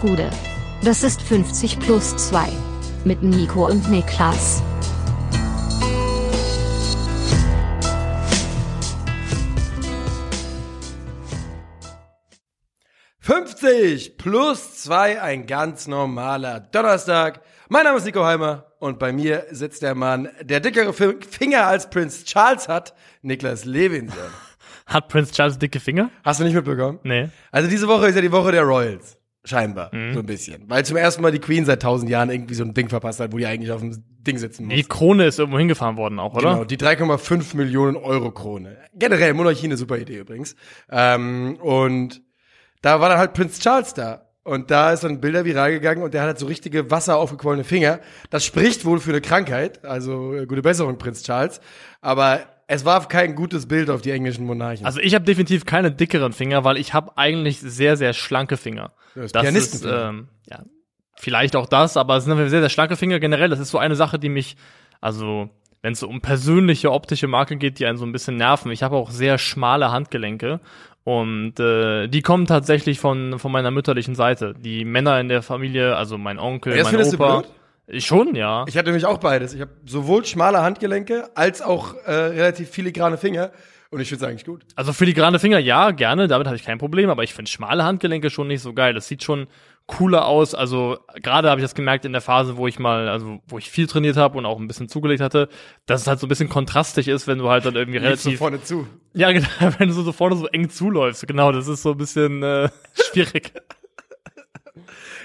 Gude. Das ist 50 plus 2. Mit Nico und Niklas. »50 plus 2, ein ganz normaler Donnerstag. Mein Name ist Nico Heimer und bei mir sitzt der Mann, der dickere Finger als Prinz Charles hat, Niklas Levinson. Hat Prinz Charles dicke Finger? Hast du nicht mitbekommen? Nee. Also diese Woche ist ja die Woche der Royals. Scheinbar, mhm. so ein bisschen. Weil zum ersten Mal die Queen seit tausend Jahren irgendwie so ein Ding verpasst hat, wo die eigentlich auf dem Ding sitzen muss. Die Krone ist irgendwo hingefahren worden auch, oder? Genau, die 3,5 Millionen Euro Krone. Generell, Monarchie eine super Idee übrigens. Ähm, und da war dann halt Prinz Charles da. Und da ist dann Bilder viral gegangen und der hat halt so richtige Wasser aufgequollene Finger. Das spricht wohl für eine Krankheit, also äh, gute Besserung, Prinz Charles. Aber es war kein gutes Bild auf die englischen Monarchen. Also ich habe definitiv keine dickeren Finger, weil ich habe eigentlich sehr, sehr schlanke Finger. Das, das ist, ähm, ja, vielleicht auch das, aber es sind sehr, sehr schlanke Finger generell. Das ist so eine Sache, die mich, also wenn es so um persönliche optische Marken geht, die einen so ein bisschen nerven. Ich habe auch sehr schmale Handgelenke und äh, die kommen tatsächlich von, von meiner mütterlichen Seite. Die Männer in der Familie, also mein Onkel, Jetzt mein Opa. Du blöd? Schon, ja. Ich hatte nämlich auch beides. Ich habe sowohl schmale Handgelenke als auch äh, relativ filigrane Finger. Und ich finde es eigentlich gut. Also filigrane Finger, ja, gerne, damit habe ich kein Problem, aber ich finde schmale Handgelenke schon nicht so geil. Das sieht schon cooler aus. Also gerade habe ich das gemerkt in der Phase, wo ich mal, also wo ich viel trainiert habe und auch ein bisschen zugelegt hatte, dass es halt so ein bisschen kontrastig ist, wenn du halt dann irgendwie relativ. So vorne zu. Ja, genau, wenn du so vorne so eng zuläufst. Genau, das ist so ein bisschen äh, schwierig.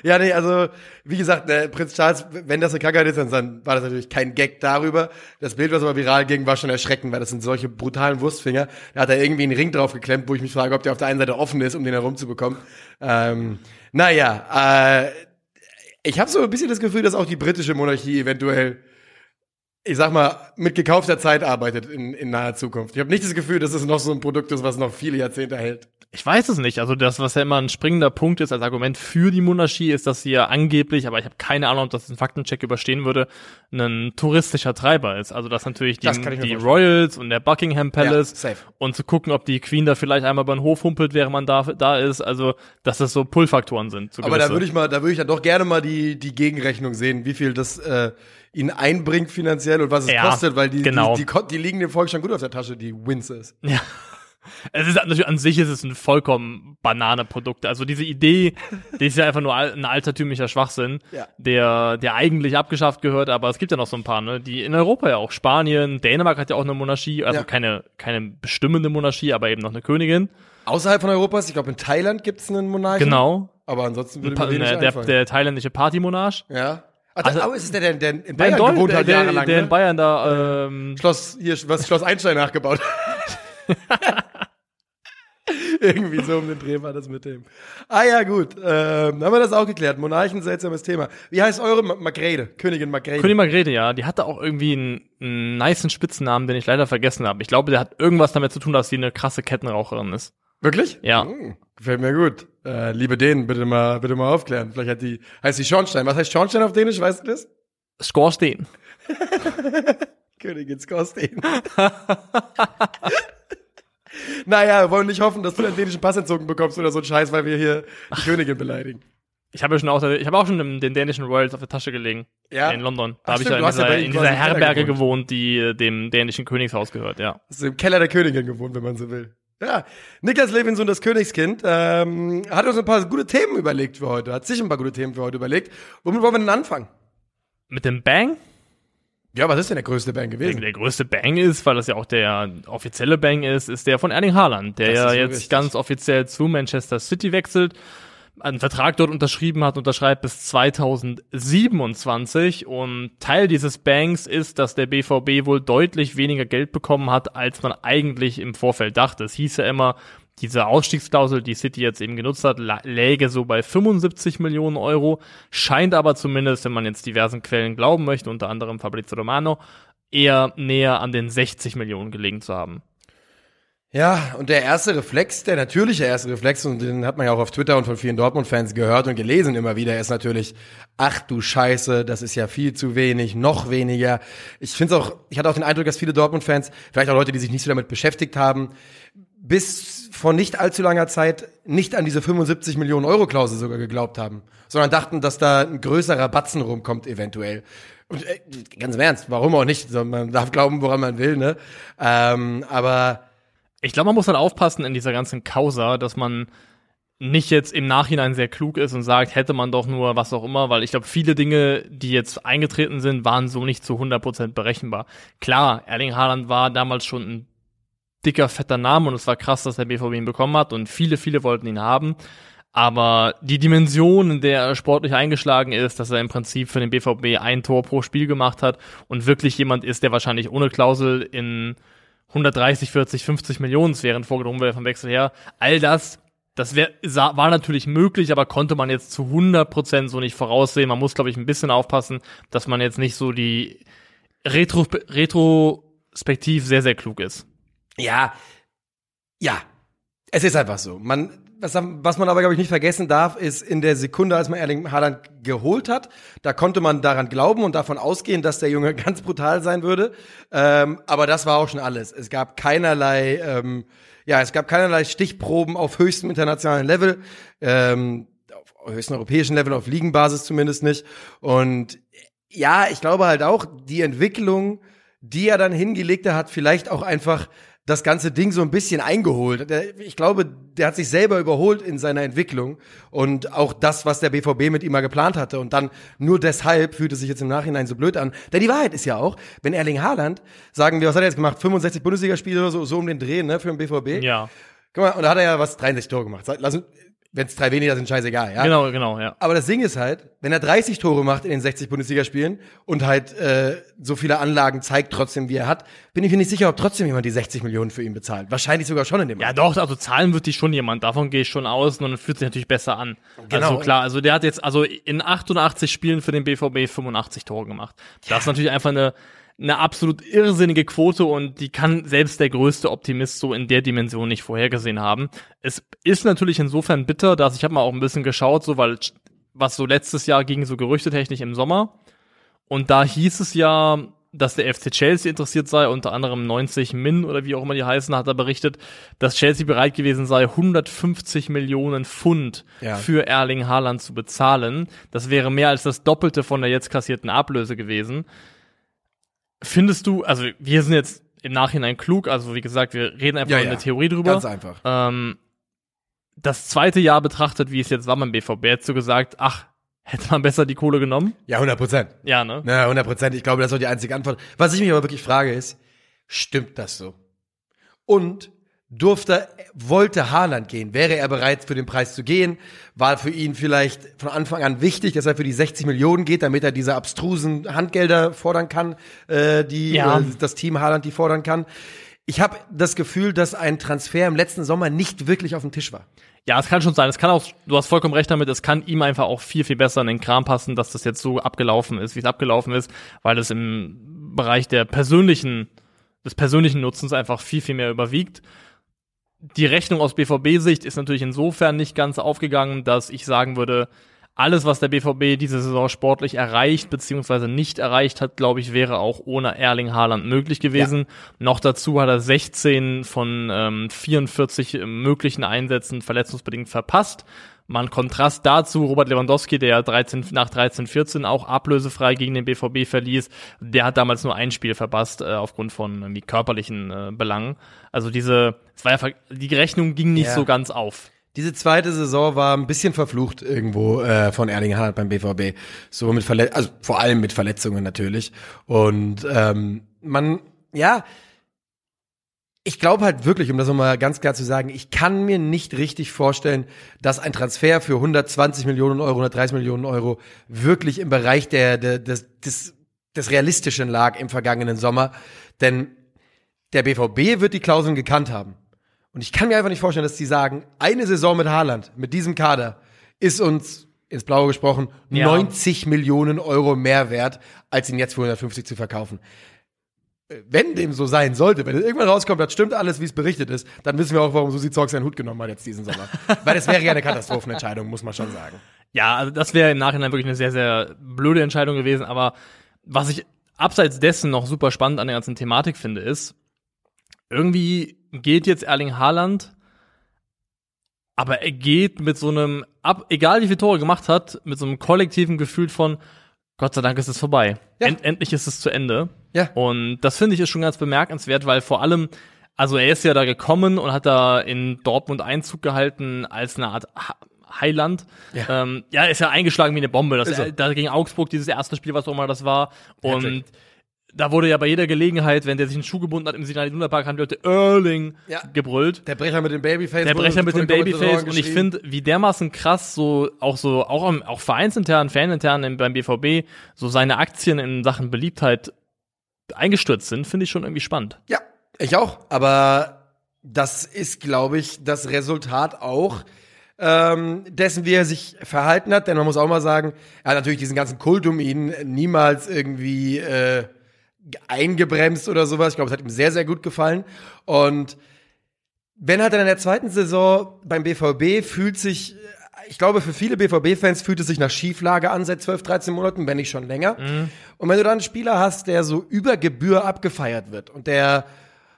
Ja, nee, also wie gesagt, der Prinz Charles, wenn das eine Krankheit ist, dann war das natürlich kein Gag darüber. Das Bild, was aber viral ging, war schon erschreckend, weil das sind solche brutalen Wurstfinger. Da hat er irgendwie einen Ring drauf geklemmt, wo ich mich frage, ob der auf der einen Seite offen ist, um den herumzubekommen. Ähm, naja, äh, ich habe so ein bisschen das Gefühl, dass auch die britische Monarchie eventuell ich sag mal, mit gekaufter Zeit arbeitet in, in naher Zukunft. Ich habe nicht das Gefühl, dass es noch so ein Produkt ist, was noch viele Jahrzehnte hält. Ich weiß es nicht. Also das, was ja immer ein springender Punkt ist als Argument für die Monarchie, ist, dass sie ja angeblich, aber ich habe keine Ahnung, ob das ein Faktencheck überstehen würde, ein touristischer Treiber ist. Also dass natürlich die, die Royals und der Buckingham Palace ja, und zu gucken, ob die Queen da vielleicht einmal über den Hof humpelt, während man da, da ist. Also dass das so Pull-Faktoren sind. So aber da würde ich mal, da würde ich ja doch gerne mal die, die Gegenrechnung sehen, wie viel das äh, ihn einbringt finanziell und was es ja, kostet, weil die, genau. die, die, die, liegen dem Volk schon gut auf der Tasche, die Winces. Ja. Es ist natürlich an sich ist es ein vollkommen Banane-Produkt. Also diese Idee, die ist ja einfach nur ein altertümlicher Schwachsinn, ja. der, der eigentlich abgeschafft gehört, aber es gibt ja noch so ein paar, ne, die in Europa ja auch. Spanien, Dänemark hat ja auch eine Monarchie, also ja. keine, keine bestimmende Monarchie, aber eben noch eine Königin. Außerhalb von Europas, ich glaube in Thailand gibt es einen Monarchen. Genau. Aber ansonsten würde mir wenig der, der, der thailändische Partymonarch. Ja. Ach, also, oh, ist es der, der, der in Bayern der in gewohnt hat der, jahrelang? Der, der in Bayern da, ähm, Schloss, hier, was Schloss Einstein nachgebaut Irgendwie so um den Dreh war das mit dem. Ah ja, gut. Ähm, haben wir das auch geklärt. Monarchen, seltsames Thema. Wie heißt eure Magrede? Königin Magrede. Königin Magrede, ja. Die hatte auch irgendwie einen, einen niceen Spitzennamen, den ich leider vergessen habe. Ich glaube, der hat irgendwas damit zu tun, dass sie eine krasse Kettenraucherin ist. Wirklich? Ja. Hm, gefällt mir gut. Äh, liebe denen, bitte mal, bitte mal aufklären. Vielleicht hat die, heißt die Schornstein. Was heißt Schornstein auf Dänisch? Weißt du das? Skorstein. Königin Skorstein. naja, wir wollen nicht hoffen, dass du den dänischen Pass entzogen bekommst oder so ein Scheiß, weil wir hier die Königin beleidigen. Ich habe ja schon auch, ich habe auch schon den dänischen Royals auf der Tasche gelegen. Ja. In London. Da habe ich ja in dieser, ja in dieser Herberge gewohnt. gewohnt, die äh, dem dänischen Königshaus gehört, ja. Hast du im Keller der Königin gewohnt, wenn man so will. Ja, Niklas Levinson, das Königskind, ähm, hat uns ein paar gute Themen überlegt für heute, hat sich ein paar gute Themen für heute überlegt. Womit wollen wir denn anfangen? Mit dem Bang? Ja, was ist denn der größte Bang gewesen? Der, größte Bang ist, weil das ja auch der offizielle Bang ist, ist der von Erling Haaland, der ja jetzt richtig. ganz offiziell zu Manchester City wechselt, einen Vertrag dort unterschrieben hat, unterschreibt bis 2027 und Teil dieses Banks ist, dass der BVB wohl deutlich weniger Geld bekommen hat, als man eigentlich im Vorfeld dachte. Es hieß ja immer, diese Ausstiegsklausel, die City jetzt eben genutzt hat, läge so bei 75 Millionen Euro, scheint aber zumindest, wenn man jetzt diversen Quellen glauben möchte, unter anderem Fabrizio Romano, eher näher an den 60 Millionen gelegen zu haben. Ja, und der erste Reflex, der natürliche erste Reflex, und den hat man ja auch auf Twitter und von vielen Dortmund-Fans gehört und gelesen immer wieder, ist natürlich, ach du Scheiße, das ist ja viel zu wenig, noch weniger. Ich finde auch, ich hatte auch den Eindruck, dass viele Dortmund-Fans, vielleicht auch Leute, die sich nicht so damit beschäftigt haben, bis vor nicht allzu langer Zeit nicht an diese 75 Millionen Euro Klausel sogar geglaubt haben, sondern dachten, dass da ein größerer Batzen rumkommt eventuell. Und äh, ganz im Ernst, warum auch nicht? Man darf glauben, woran man will, ne? Ähm, aber Ich glaube, man muss halt aufpassen in dieser ganzen Causa, dass man nicht jetzt im Nachhinein sehr klug ist und sagt, hätte man doch nur was auch immer, weil ich glaube, viele Dinge, die jetzt eingetreten sind, waren so nicht zu 100% berechenbar. Klar, Erling Haaland war damals schon ein dicker, fetter Name und es war krass, dass der BVB ihn bekommen hat und viele, viele wollten ihn haben. Aber die Dimension, in der er sportlich eingeschlagen ist, dass er im Prinzip für den BVB ein Tor pro Spiel gemacht hat und wirklich jemand ist, der wahrscheinlich ohne Klausel in 130, 40, 50 Millionen wären vorgenommen wäre vom Wechsel her. All das, das wär, war natürlich möglich, aber konnte man jetzt zu 100% so nicht voraussehen. Man muss, glaube ich, ein bisschen aufpassen, dass man jetzt nicht so die Retro, retrospektiv sehr, sehr klug ist. Ja, ja, es ist einfach so. Man, was, was man aber, glaube ich, nicht vergessen darf, ist in der Sekunde, als man Erling Haaland geholt hat, da konnte man daran glauben und davon ausgehen, dass der Junge ganz brutal sein würde. Ähm, aber das war auch schon alles. Es gab keinerlei, ähm, ja, es gab keinerlei Stichproben auf höchstem internationalen Level, ähm, auf höchstem europäischen Level, auf Ligenbasis zumindest nicht. Und ja, ich glaube halt auch, die Entwicklung, die er dann hingelegt hat, vielleicht auch einfach das ganze Ding so ein bisschen eingeholt. Ich glaube, der hat sich selber überholt in seiner Entwicklung und auch das, was der BVB mit ihm mal geplant hatte. Und dann nur deshalb fühlt es sich jetzt im Nachhinein so blöd an. Denn die Wahrheit ist ja auch, wenn Erling Haaland, sagen wir, was hat er jetzt gemacht? 65 Bundesligaspiele oder so, so um den Dreh, ne, für den BVB? Ja, Guck mal, und da hat er ja was 63 Tore gemacht. Lass, wenn es drei weniger sind, scheißegal, ja. genau, genau, ja. Aber das Ding ist halt, wenn er 30 Tore macht in den 60 Bundesligaspielen und halt äh, so viele Anlagen zeigt trotzdem, wie er hat, bin ich mir nicht sicher, ob trotzdem jemand die 60 Millionen für ihn bezahlt. Wahrscheinlich sogar schon in dem Ja, doch, also zahlen wird die schon jemand, davon gehe ich schon aus und dann fühlt sich natürlich besser an. Genau. Also klar, also der hat jetzt also in 88 Spielen für den BVB 85 Tore gemacht. Das ist natürlich einfach eine eine absolut irrsinnige Quote und die kann selbst der größte Optimist so in der Dimension nicht vorhergesehen haben. Es ist natürlich insofern bitter, dass ich habe mal auch ein bisschen geschaut, so weil was so letztes Jahr ging so gerüchtetechnisch im Sommer und da hieß es ja, dass der FC Chelsea interessiert sei, unter anderem 90 Min oder wie auch immer die heißen, hat er berichtet, dass Chelsea bereit gewesen sei, 150 Millionen Pfund Ja. für Erling Haaland zu bezahlen. Das wäre mehr als das Doppelte von der jetzt kassierten Ablöse gewesen. Findest du, also wir sind jetzt im Nachhinein klug, also wie gesagt, wir reden einfach Ja, nur ja. eine Theorie drüber. Ganz einfach. Ähm, das zweite Jahr betrachtet, wie es jetzt war beim BVB, hättest du gesagt, ach, hätte man besser die Kohle genommen? Ja, 100 Prozent. Ja, ne? Na, 100 Prozent. Ich glaube, das ist auch die einzige Antwort. Was ich mich aber wirklich frage ist, stimmt das so? Und durfte, wollte Haaland gehen? Wäre er bereit, für den Preis zu gehen? War für ihn vielleicht von Anfang an wichtig, dass er für die 60 Millionen geht, damit er diese abstrusen Handgelder fordern kann, äh, die Ja. äh, das Team Haaland die fordern kann? Ich habe das Gefühl, dass ein Transfer im letzten Sommer nicht wirklich auf dem Tisch war. Ja, es kann schon sein. Es kann auch, du hast vollkommen recht damit, es kann ihm einfach auch viel, viel besser in den Kram passen, dass das jetzt so abgelaufen ist, wie es abgelaufen ist, weil es im Bereich der persönlichen, des persönlichen Nutzens einfach viel, viel mehr überwiegt. Die Rechnung aus BVB-Sicht ist natürlich insofern nicht ganz aufgegangen, dass ich sagen würde, alles, was der BVB diese Saison sportlich erreicht bzw. nicht erreicht hat, glaube ich, wäre auch ohne Erling Haaland möglich gewesen. Noch dazu hat er 16 von ähm, 44 möglichen Einsätzen verletzungsbedingt verpasst. Mal ein Kontrast dazu, Robert Lewandowski, der 13, nach 13, 14 auch ablösefrei gegen den BVB verließ, der hat damals nur ein Spiel verpasst, äh, aufgrund von irgendwie körperlichen äh, Belangen. Also diese, es war ja, die Rechnung ging nicht Ja. so ganz auf. Diese zweite Saison war ein bisschen verflucht irgendwo äh, von Erling Haaland beim BVB. So mit Verlet also vor allem mit Verletzungen natürlich. Und ähm, man, ja, ich glaube halt wirklich, um das nochmal ganz klar zu sagen, ich kann mir nicht richtig vorstellen, dass ein Transfer für 120 Millionen Euro, 130 Millionen Euro wirklich im Bereich der, der des, des, des Realistischen lag im vergangenen Sommer. Denn der BVB wird die Klauseln gekannt haben. Und ich kann mir einfach nicht vorstellen, dass die sagen, eine Saison mit Haaland, mit diesem Kader, ist uns ins Blaue gesprochen Ja. 90 Millionen Euro mehr wert, als ihn jetzt für 150 zu verkaufen. Wenn dem so sein sollte, wenn es irgendwann rauskommt, das stimmt alles, wie es berichtet ist, dann wissen wir auch, warum Susi Zorg seinen Hut genommen hat jetzt diesen Sommer. Weil das wäre ja eine Katastrophenentscheidung, muss man schon sagen. Ja, also das wäre im Nachhinein wirklich eine sehr, sehr blöde Entscheidung gewesen. Aber was ich abseits dessen noch super spannend an der ganzen Thematik finde, ist, irgendwie geht jetzt Erling Haaland, aber er geht mit so einem, egal wie viele Tore er gemacht hat, mit so einem kollektiven Gefühl von, Gott sei Dank ist es vorbei. Ja. End, endlich ist es zu Ende. Ja. Und das finde ich ist schon ganz bemerkenswert, weil vor allem, also er ist ja da gekommen und hat da in Dortmund Einzug gehalten als eine Art Heiland. Ja. Ähm, ja, ist ja eingeschlagen wie eine Bombe. Das, Ist er. da gegen Augsburg, dieses erste Spiel, was auch immer das war. Und Hattrick. Da wurde ja bei jeder Gelegenheit, wenn der sich einen Schuh gebunden hat im Signal Iduna Park, haben die Leute Erling Ja. gebrüllt. Der Brecher mit dem Babyface. Der Brecher mit dem Babyface und ich finde, wie dermaßen krass so auch so auch am- auch vereinsintern, fanintern im- beim BVB so seine Aktien in Sachen Beliebtheit eingestürzt sind, finde ich schon irgendwie spannend. Ja, ich auch. Aber das ist, glaube ich, das Resultat auch ähm, dessen, wie er sich verhalten hat. Denn man muss auch mal sagen, er hat natürlich diesen ganzen Kult um ihn niemals irgendwie äh, eingebremst oder sowas. Ich glaube, es hat ihm sehr, sehr gut gefallen. Und wenn halt dann in der zweiten Saison beim BVB fühlt sich, ich glaube, für viele BVB-Fans fühlt es sich nach Schieflage an seit 12, 13 Monaten, wenn nicht schon länger. Und wenn du dann einen Spieler hast, der so über Gebühr abgefeiert wird und der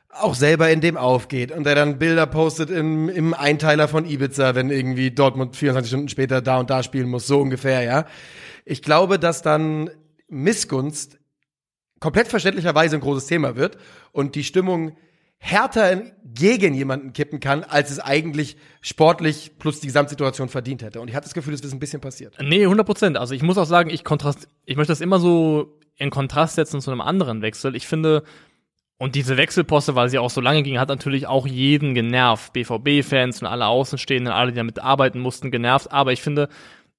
auch selber in dem aufgeht und der dann Bilder postet im, im Einteiler von Ibiza, wenn irgendwie Dortmund 24 Stunden später da und da spielen muss, so ungefähr, ja. Ich glaube, dass dann Missgunst komplett verständlicherweise ein großes Thema wird und die Stimmung härter gegen jemanden kippen kann, als es eigentlich sportlich plus die Gesamtsituation verdient hätte. Und ich hatte das Gefühl, es ist ein bisschen passiert. Nee, 100 Prozent. Also ich muss auch sagen, ich kontrast, ich möchte das immer so in Kontrast setzen zu einem anderen Wechsel. Ich finde, und diese Wechselposte, weil sie auch so lange ging, hat natürlich auch jeden genervt. BVB-Fans und alle Außenstehenden, alle, die damit arbeiten mussten, genervt. Aber ich finde,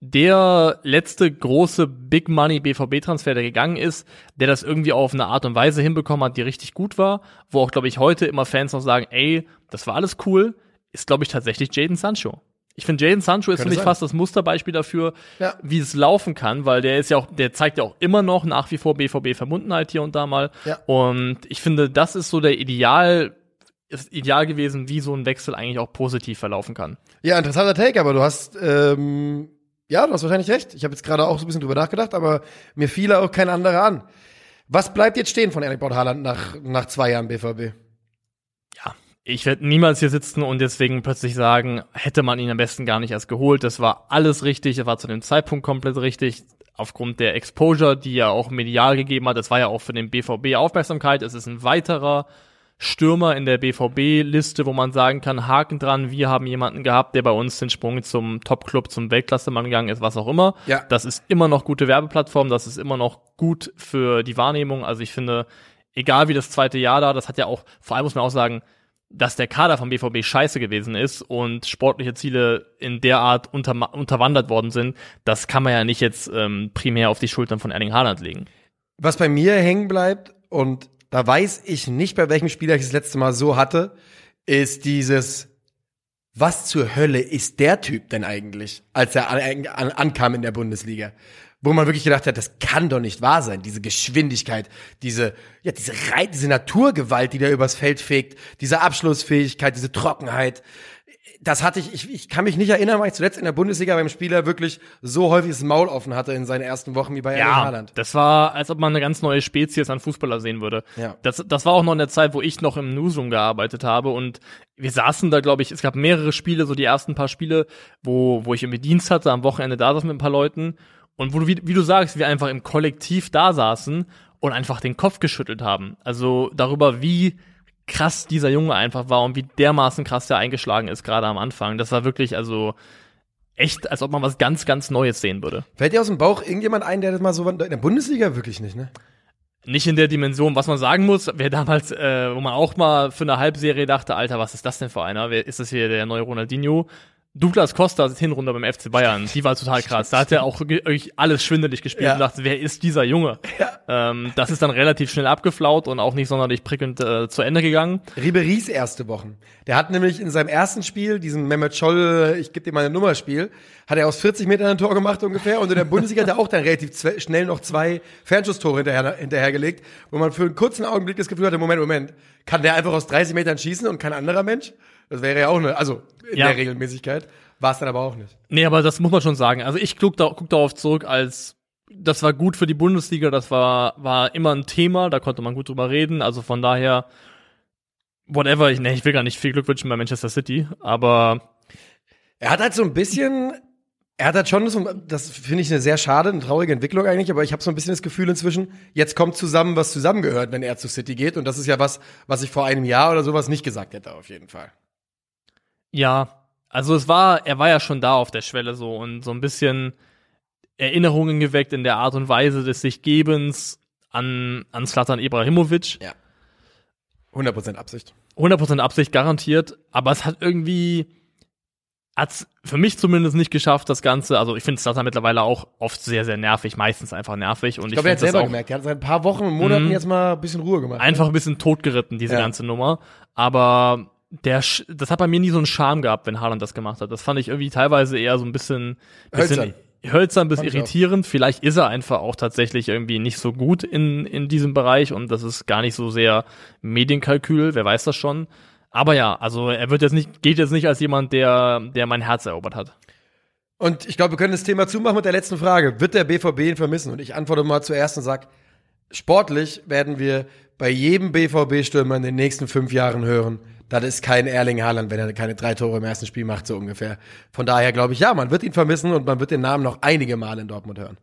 der letzte große Big Money BVB-Transfer, der gegangen ist, der das irgendwie auf eine Art und Weise hinbekommen hat, die richtig gut war, wo auch, glaube ich, heute immer Fans noch sagen, ey, das war alles cool, ist, glaube ich, tatsächlich Jaden Sancho. Ich finde, Jaden Sancho ist für mich fast das Musterbeispiel dafür, Ja. wie es laufen kann, weil der ist ja auch, der zeigt ja auch immer noch nach wie vor BVB-Verbundenheit hier und da mal. Ja. Und ich finde, das ist so der Ideal, ist ideal gewesen, wie so ein Wechsel eigentlich auch positiv verlaufen kann. Ja, interessanter Take, aber du hast, ähm, ja, du hast wahrscheinlich recht. Ich habe jetzt gerade auch so ein bisschen drüber nachgedacht, aber mir fiel auch kein anderer an. Was bleibt jetzt stehen von Erik Braut Haaland nach, nach zwei Jahren BVB? ja, ich werde niemals hier sitzen und deswegen plötzlich sagen, hätte man ihn am besten gar nicht erst geholt. Das war alles richtig, das war zu dem Zeitpunkt komplett richtig. Aufgrund der Exposure, die er auch medial gegeben hat, das war ja auch für den BVB Aufmerksamkeit. Es ist ein weiterer Stürmer in der BVB-Liste, wo man sagen kann, Haken dran, wir haben jemanden gehabt, der bei uns den Sprung zum Top-Club, zum Weltklasse-Mann gegangen ist, was auch immer. Ja. Das ist immer noch gute Werbeplattform, das ist immer noch gut für die Wahrnehmung. Also ich finde, egal wie das zweite Jahr da, das hat ja auch, vor allem muss man auch sagen, dass der Kader vom BVB scheiße gewesen ist und sportliche Ziele in der Art unter, unterwandert worden sind, das kann man ja nicht jetzt ähm, primär auf die Schultern von Erling Haaland legen. Was bei mir hängen bleibt, und da weiß ich nicht, bei welchem Spieler ich das letzte Mal so hatte, ist dieses, was zur Hölle ist der Typ denn eigentlich, als er an, an, ankam in der Bundesliga? Wo man wirklich gedacht hat, das kann doch nicht wahr sein. Diese Geschwindigkeit, diese, ja, diese Rei diese Naturgewalt, die da übers Feld fegt, diese Abschlussfähigkeit, diese Trockenheit. Das hatte ich, ich, ich kann mich nicht erinnern, weil ich zuletzt in der Bundesliga beim Spieler wirklich so häufig das Maul offen hatte in seinen ersten Wochen wie bei Erling Haaland. das war, als ob man eine ganz neue Spezies an Fußballer sehen würde. Ja. Das, das war auch noch in der Zeit, wo ich noch im Newsroom gearbeitet habe und wir saßen da, glaube ich, es gab mehrere Spiele, so die ersten paar Spiele, wo, wo ich irgendwie Dienst hatte, am Wochenende da saß mit ein paar Leuten und wo du, wie, wie du sagst, wir einfach im Kollektiv da saßen und einfach den Kopf geschüttelt haben. Also darüber, wie krass dieser Junge einfach war und wie dermaßen krass der eingeschlagen ist, gerade am Anfang. Das war wirklich, also echt, als ob man was ganz, ganz Neues sehen würde. Fällt dir aus dem Bauch irgendjemand ein, der das mal so in der Bundesliga wirklich nicht, ne? Nicht in der Dimension, was man sagen muss, wer damals, äh, wo man auch mal für eine Halbserie dachte, Alter, was ist das denn für einer? Wer ist das hier der neue Ronaldinho? Douglas Costa Hinrunde beim FC Bayern, die war total krass. Da hat er auch wirklich alles schwindelig gespielt Ja. und dachte, wer ist dieser Junge? Ähm, das ist dann relativ schnell abgeflaut und auch nicht sonderlich prickelnd äh, zu Ende gegangen. Ribery's erste Wochen. Der hat nämlich in seinem ersten Spiel, diesem Mehmet Scholl, ich gebe dir meine Nummer Spiel, hat er aus 40 Metern ein Tor gemacht ungefähr und in der Bundesliga hat er auch dann relativ schnell noch zwei Fernschusstore hinterher, hinterhergelegt, wo man für einen kurzen Augenblick das Gefühl hatte, Moment, Moment, kann der einfach aus 30 Metern schießen und kein anderer Mensch? Das wäre ja auch eine, also in Ja. der Regelmäßigkeit. War es dann aber auch nicht. Nee, aber das muss man schon sagen. Also ich guck, da, guck darauf zurück als das war gut für die Bundesliga, das war, war immer ein Thema, da konnte man gut drüber reden. Also von daher whatever, ich, nee, ich will gar nicht viel Glück wünschen bei Manchester City, aber Er hat halt so ein bisschen, er hat halt schon, so, das finde ich eine sehr schade, eine traurige Entwicklung eigentlich, aber ich habe so ein bisschen das Gefühl inzwischen, jetzt kommt zusammen, was zusammengehört, wenn er zu City geht. Und das ist ja was, was ich vor einem Jahr oder sowas nicht gesagt hätte, auf jeden Fall. Ja, also es war, er war ja schon da auf der Schwelle so und so ein bisschen Erinnerungen geweckt in der Art und Weise des Sichgebens an, an Slatan Ibrahimovic. Ja. 100% Absicht. 100% Absicht garantiert, aber es hat irgendwie, hat's für mich zumindest nicht geschafft, das Ganze, also ich finde Slatan mittlerweile auch oft sehr, sehr nervig, meistens einfach nervig und Ich glaube, er hat selber auch gemerkt, er hat seit ein paar Wochen und Monaten Mhm. jetzt mal ein bisschen Ruhe gemacht. einfach ein bisschen totgeritten, diese Ja. ganze Nummer, aber der, das hat bei mir nie so einen Charme gehabt, wenn Haaland das gemacht hat. Das fand ich irgendwie teilweise eher so ein bisschen, bisschen Hölzern. hölzern bis Fand irritierend. Vielleicht ist er einfach auch tatsächlich irgendwie nicht so gut in, in diesem Bereich und das ist gar nicht so sehr Medienkalkül, wer weiß das schon. Aber ja, also er wird jetzt nicht, geht jetzt nicht als jemand, der, der mein Herz erobert hat. Und ich glaube, wir können das Thema zumachen mit der letzten Frage. Wird der BVB ihn vermissen? Und ich antworte mal zuerst und sag, sportlich werden wir bei jedem BVB-Stürmer in den nächsten fünf Jahren hören, das ist kein Erling Haaland, wenn er keine drei Tore im ersten Spiel macht, so ungefähr. Von daher glaube ich, ja, man wird ihn vermissen und man wird den Namen noch einige Male in Dortmund hören.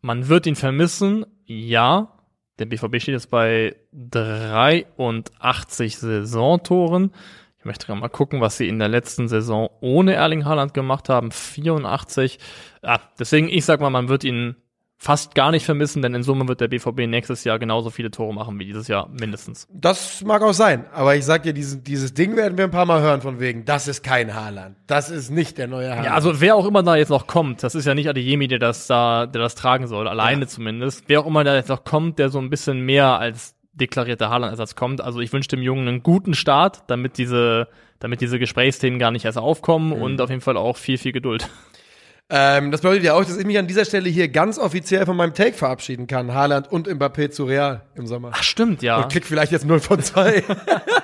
Man wird ihn vermissen, ja. Der BVB steht jetzt bei 83 Saisontoren. Ich möchte gerade mal gucken, was sie in der letzten Saison ohne Erling Haaland gemacht haben. 84. Ja, deswegen, ich sag mal, man wird ihn fast gar nicht vermissen, denn in Summe wird der BVB nächstes Jahr genauso viele Tore machen wie dieses Jahr mindestens. Das mag auch sein, aber ich sag dir, dieses, dieses Ding werden wir ein paar Mal hören von wegen, das ist kein Haaland. Das ist nicht der neue Haaland. Ja, also wer auch immer da jetzt noch kommt, das ist ja nicht Adeyemi, der das da, der das tragen soll, alleine zumindest. Wer auch immer da jetzt noch kommt, der so ein bisschen mehr als deklarierter Haaland-Ersatz kommt. Also ich wünsche dem Jungen einen guten Start, damit diese, damit diese Gesprächsthemen gar nicht erst aufkommen und auf jeden Fall auch viel, viel Geduld. Ähm, das bedeutet ja auch, dass ich mich an dieser Stelle hier ganz offiziell von meinem Take verabschieden kann. Haaland und Mbappé zu Real im Sommer. Ach, stimmt, ja. Und krieg vielleicht jetzt 0 von 2.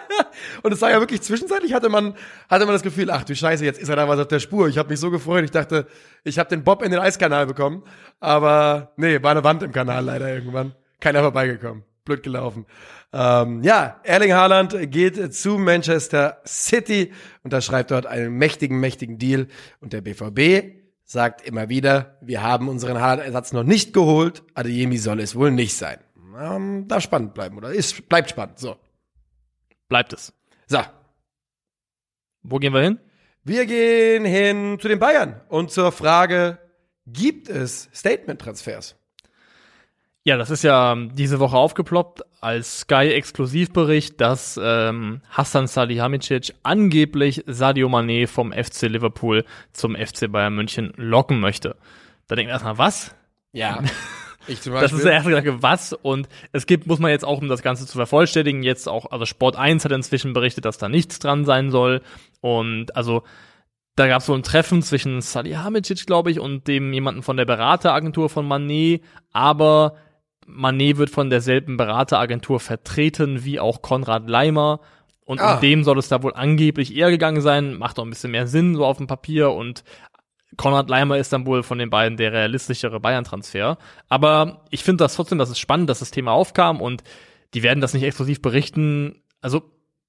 und es war ja wirklich zwischenzeitlich hatte man, hatte man das Gefühl, ach du Scheiße, jetzt ist er da was auf der Spur. Ich habe mich so gefreut. Ich dachte, ich habe den Bob in den Eiskanal bekommen. Aber nee, war eine Wand im Kanal leider irgendwann. Keiner vorbeigekommen. Blöd gelaufen. Ähm, ja, Erling Haaland geht zu Manchester City, unterschreibt dort einen mächtigen, mächtigen Deal. Und der BVB sagt immer wieder, wir haben unseren Haaland-Ersatz noch nicht geholt. Adeyemi soll es wohl nicht sein. Ähm, darf spannend bleiben, oder? Ist, bleibt spannend. So. Bleibt es. So. Wo gehen wir hin? Wir gehen hin zu den Bayern und zur Frage, gibt es Statement-Transfers? Ja, das ist ja ähm, diese Woche aufgeploppt als Sky-Exklusivbericht, dass ähm, Hassan Salihamidzic angeblich Sadio Mané vom FC Liverpool zum FC Bayern München locken möchte. Da denken wir erstmal, was? Ja. Ich zum Das Beispiel. ist der erste Gedanke, was? Und es gibt, muss man jetzt auch, um das Ganze zu vervollständigen, jetzt auch, also Sport 1 hat inzwischen berichtet, dass da nichts dran sein soll. Und also da gab es so ein Treffen zwischen Salihamidzic, glaube ich, und dem jemanden von der Berateragentur von Manet, aber Manet wird von derselben Berateragentur vertreten wie auch Konrad Leimer. Und Ah. dem soll es da wohl angeblich eher gegangen sein. Macht auch ein bisschen mehr Sinn, so auf dem Papier. Und Konrad Leimer ist dann wohl von den beiden der realistischere Bayern-Transfer. Aber ich finde das trotzdem, dass es spannend, dass das Thema aufkam und die werden das nicht exklusiv berichten. Also,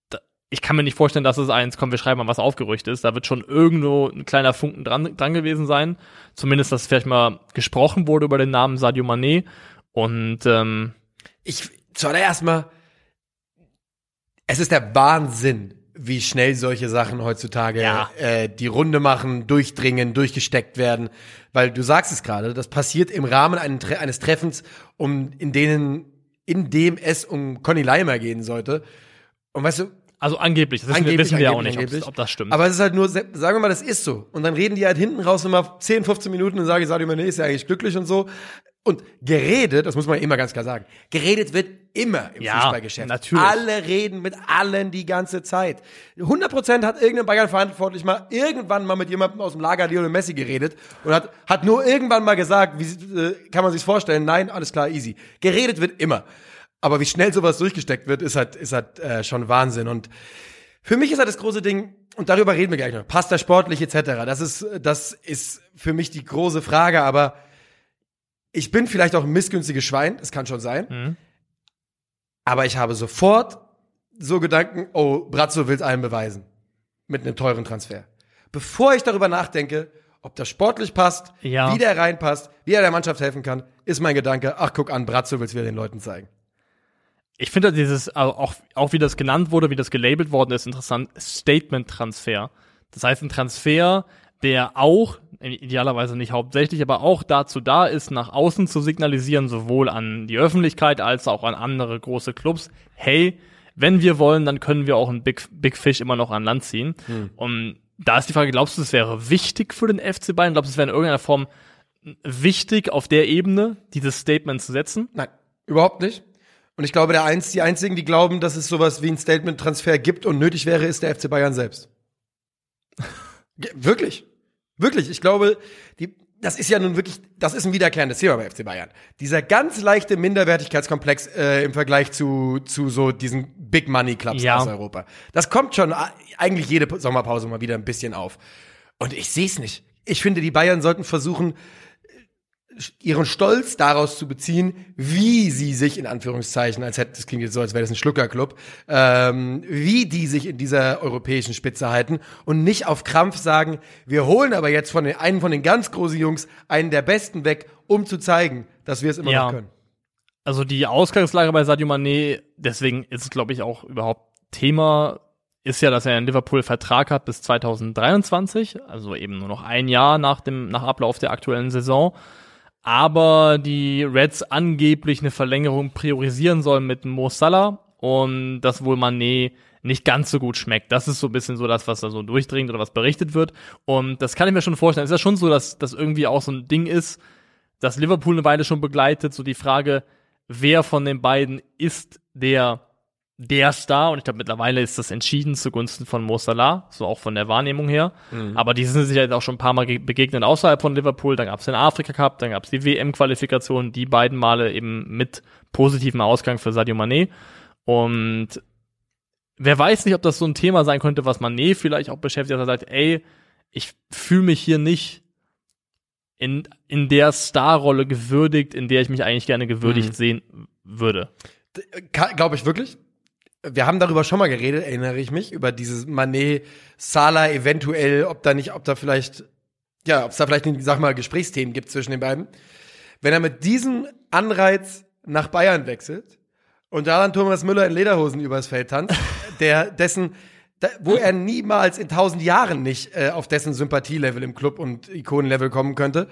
da, ich kann mir nicht vorstellen, dass es eins, komm, wir schreiben mal, was aufgerücht ist. Da wird schon irgendwo ein kleiner Funken dran, dran gewesen sein. Zumindest, dass vielleicht mal gesprochen wurde über den Namen Sadio Mané. Und ähm, ich zuallererst mal, es ist der Wahnsinn, wie schnell solche Sachen heutzutage Ja. äh, die Runde machen, durchdringen, durchgesteckt werden. Weil du sagst es gerade, das passiert im Rahmen eines Treffens, um in denen, in dem es um Conny Leimer gehen sollte. Und weißt du, also angeblich, das wissen, wir- Angeblich, wissen wir ja auch angeblich, nicht, angeblich. ob das stimmt. Aber es ist halt nur, sagen wir mal, das ist so. Und dann reden die halt hinten raus immer 10, 15 Minuten und sagen, Sadio Mané ist ja eigentlich glücklich und so. Und geredet, das muss man immer ganz klar sagen, geredet wird immer im Ja, Fußballgeschäft. natürlich. Alle reden mit allen die ganze Zeit. 100% hat irgendein Bayern-Verantwortlich mal irgendwann mal mit jemandem aus dem Lager Lionel Messi geredet und hat, hat nur irgendwann mal gesagt, wie äh, kann man sich's vorstellen? Nein, alles klar, easy. Geredet wird immer. Aber wie schnell sowas durchgesteckt wird, ist halt, ist halt äh, schon Wahnsinn. Und für mich ist halt das große Ding, und darüber reden wir gleich noch, passt er sportlich etc. Das ist, das ist für mich die große Frage, aber ich bin vielleicht auch ein missgünstiges Schwein, das kann schon sein. Mhm. Aber ich habe sofort so Gedanken, oh, Brazzo will es allen beweisen. Mit einem teuren Transfer. Bevor ich darüber nachdenke, ob das sportlich passt, Ja. wie der reinpasst, wie er der Mannschaft helfen kann, ist mein Gedanke, ach guck an, Brazzo will es wieder den Leuten zeigen. Ich finde dieses, also auch, auch wie das genannt wurde, wie das gelabelt worden ist, interessant, Statement-Transfer. Das heißt, ein Transfer, der auch, idealerweise nicht hauptsächlich, aber auch dazu da ist, nach außen zu signalisieren, sowohl an die Öffentlichkeit als auch an andere große Clubs, hey, wenn wir wollen, dann können wir auch einen Big, Big Fish immer noch an Land ziehen. Und da ist die Frage, glaubst du, es wäre wichtig für den FC Bayern? Glaubst du, es wäre in irgendeiner Form wichtig, auf der Ebene dieses Statement zu setzen? Nein, überhaupt nicht. Und ich glaube, der eins, die einzigen, die glauben, dass es sowas wie ein Statement-Transfer gibt und nötig wäre, ist der FC Bayern selbst. Wirklich. Wirklich. Ich glaube, die, das ist ja nun wirklich, das ist ein wiederkehrendes Thema bei FC Bayern. Dieser ganz leichte Minderwertigkeitskomplex äh, im Vergleich zu, zu so diesen Big Money Clubs Ja. aus Europa. Das kommt schon eigentlich jede Sommerpause mal wieder ein bisschen auf. Und ich sehe es nicht. Ich finde, die Bayern sollten versuchen, ihren Stolz daraus zu beziehen, wie sie sich in Anführungszeichen, als hätte das klingt jetzt so, als wäre das ein Schluckerclub, ähm, wie die sich in dieser europäischen Spitze halten und nicht auf Krampf sagen, wir holen aber jetzt von den, einen von den ganz großen Jungs einen der Besten weg, um zu zeigen, dass wir es immer Ja. noch können. Also die Ausgangslage bei Sadio Mané, deswegen ist es, glaube ich, auch überhaupt Thema, ist ja, dass er in Liverpool Vertrag hat bis 2023, also eben nur noch ein Jahr nach dem, nach Ablauf der aktuellen Saison. Aber die Reds angeblich eine Verlängerung priorisieren sollen mit Mo Salah und das wohl Mané nicht ganz so gut schmeckt. Das ist so ein bisschen so das, was da so durchdringt oder was berichtet wird. Und das kann ich mir schon vorstellen. Ist ja schon so, dass das irgendwie auch so ein Ding ist, das Liverpool eine Weile schon begleitet, so die Frage, wer von den beiden ist der der Star und ich glaube mittlerweile ist das entschieden zugunsten von Mo Salah, so auch von der Wahrnehmung her. Aber die sind sich ja jetzt auch schon ein paar Mal ge- begegnet außerhalb von Liverpool. Dann gab es den Afrika Cup, dann gab es die WM-Qualifikation, die beiden Male eben mit positivem Ausgang für Sadio Mané. Und wer weiß nicht, ob das so ein Thema sein könnte, was Mané vielleicht auch beschäftigt, dass er sagt, ey, ich fühle mich hier nicht in, in der Starrolle gewürdigt, in der ich mich eigentlich gerne gewürdigt sehen würde. Glaube ich wirklich. Wir haben darüber schon mal geredet, erinnere ich mich, über dieses Manet, Salah eventuell, ob da nicht, ob da vielleicht, ja, ob es da vielleicht, sag mal, Gesprächsthemen gibt zwischen den beiden. Wenn er mit diesem Anreiz nach Bayern wechselt und da dann Thomas Müller in Lederhosen übers Feld tanzt, der dessen, wo er niemals in tausend Jahren nicht äh, auf dessen Sympathielevel im Club und Ikonenlevel kommen könnte,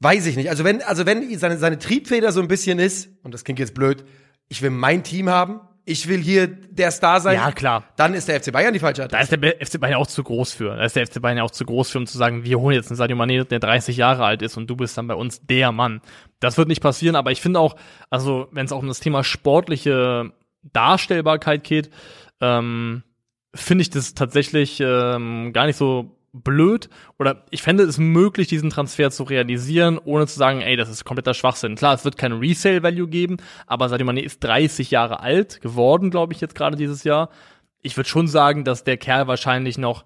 weiß ich nicht. Also wenn, also wenn seine, seine Triebfeder so ein bisschen ist, und das klingt jetzt blöd, ich will mein Team haben, ich will hier der Star sein, Ja, klar. dann ist der FC Bayern die falsche Da Adresse. ist der FC Bayern ja auch zu groß für. Da ist der FC Bayern ja auch zu groß für, um zu sagen, wir holen jetzt einen Sadio Mané, der 30 Jahre alt ist und du bist dann bei uns der Mann. Das wird nicht passieren, aber ich finde auch, also wenn es auch um das Thema sportliche Darstellbarkeit geht, ähm, finde ich das tatsächlich ähm, gar nicht so blöd oder ich fände es möglich, diesen Transfer zu realisieren, ohne zu sagen, ey, das ist kompletter Schwachsinn. Klar, es wird kein Resale-Value geben, aber Sadio Mané ist 30 Jahre alt geworden, glaube ich, jetzt gerade dieses Jahr. Ich würde schon sagen, dass der Kerl wahrscheinlich noch